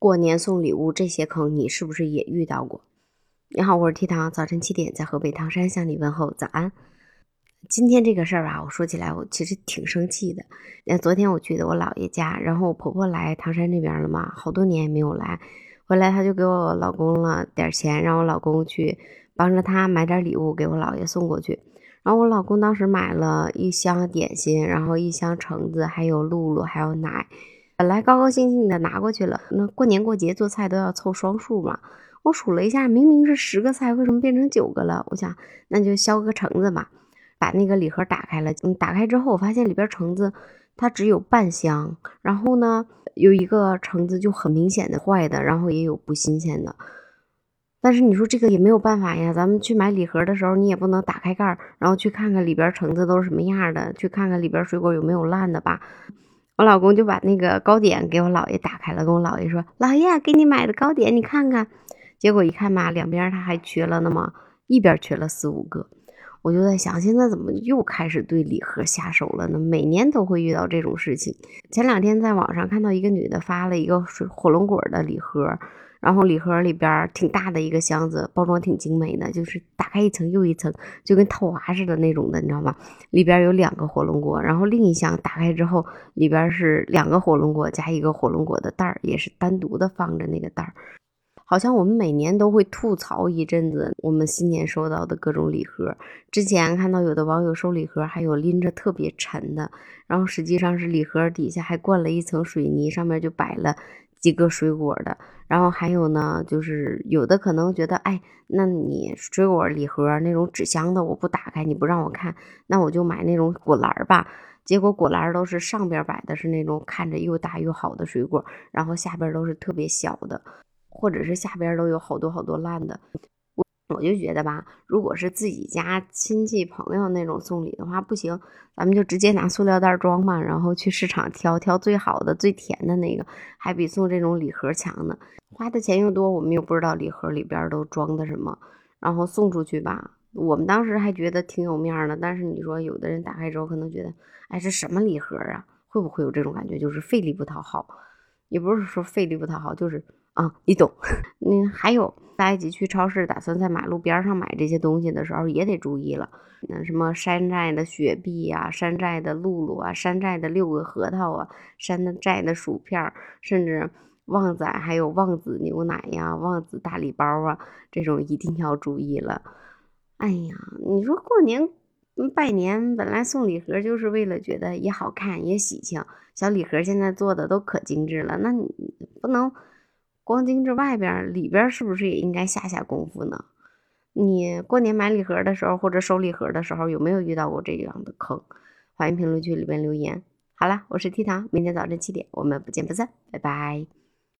过年送礼物这些坑，你是不是也遇到过？你好，我是 T 糖，早晨七点在河北唐山向你问候早安。今天这个事儿吧，我说起来我其实挺生气的。昨天我去的我姥爷家，然后我婆婆来唐山这边了嘛，好多年也没有来，回来她就给我老公了点钱，让我老公去帮着她买点礼物给我姥爷送过去。然后我老公当时买了一箱点心，然后一箱橙子，还有露露，还有奶，本来高高兴兴的拿过去了。那过年过节做菜都要凑双数嘛，我数了一下，明明是十个菜，为什么变成九个了？我想那就削个橙子吧。把那个礼盒打开了，嗯，打开之后我发现里边橙子它只有半箱，然后呢有一个橙子就很明显的坏的，然后也有不新鲜的。但是你说这个也没有办法呀，咱们去买礼盒的时候你也不能打开盖儿，然后去看看里边橙子都是什么样的，去看看里边水果有没有烂的吧。我老公就把那个糕点给我姥爷打开了，跟我姥爷说：“姥爷，给你买的糕点，你看看。”结果一看嘛，两边他还缺了那么一边缺了四五个。我就在想，现在怎么又开始对礼盒下手了呢？每年都会遇到这种事情。前两天在网上看到一个女的发了一个水火龙果的礼盒，然后礼盒里边挺大的一个箱子，包装挺精美的，就是打开一层又一层，就跟套娃似的那种的，你知道吗？里边有两个火龙果，然后另一箱打开之后，里边是两个火龙果加一个火龙果的袋儿，也是单独的放着那个袋儿。好像我们每年都会吐槽一阵子，我们新年收到的各种礼盒。之前看到有的网友收礼盒，还有拎着特别沉的，然后实际上是礼盒底下还灌了一层水泥，上面就摆了几个水果的。然后还有呢，就是有的可能觉得，哎，那你水果礼盒那种纸箱的，我不打开，你不让我看，那我就买那种果篮吧。结果果篮都是上边摆的是那种看着又大又好的水果，然后下边都是特别小的。或者是下边都有好多好多烂的，我就觉得吧，如果是自己家亲戚朋友那种送礼的话，不行，咱们就直接拿塑料袋装嘛，然后去市场挑挑最好的、最甜的那个，还比送这种礼盒强呢。花的钱又多，我们又不知道礼盒里边都装的什么，然后送出去吧，我们当时还觉得挺有面的。但是你说有的人打开之后可能觉得，哎，这什么礼盒啊？会不会有这种感觉？就是费力不讨好，也不是说费力不讨好，就是。啊，你懂。嗯，还有大家一起去超市，打算在马路边上买这些东西的时候，也得注意了。那什么山寨的雪碧呀，山寨的露露啊，山寨的六个核桃啊，山寨的薯片，甚至旺仔还有旺子牛奶呀，旺子大礼包啊，这种一定要注意了。哎呀，你说过年拜年，本来送礼盒就是为了觉得也好看也喜庆，小礼盒现在做的都可精致了，那你不能。光盯着外边，里边是不是也应该下下功夫呢？你过年买礼盒的时候，或者收礼盒的时候，有没有遇到过这样的坑？欢迎评论区里边留言。好了，我是 T 糖，明天早晨七点，我们不见不散，拜拜。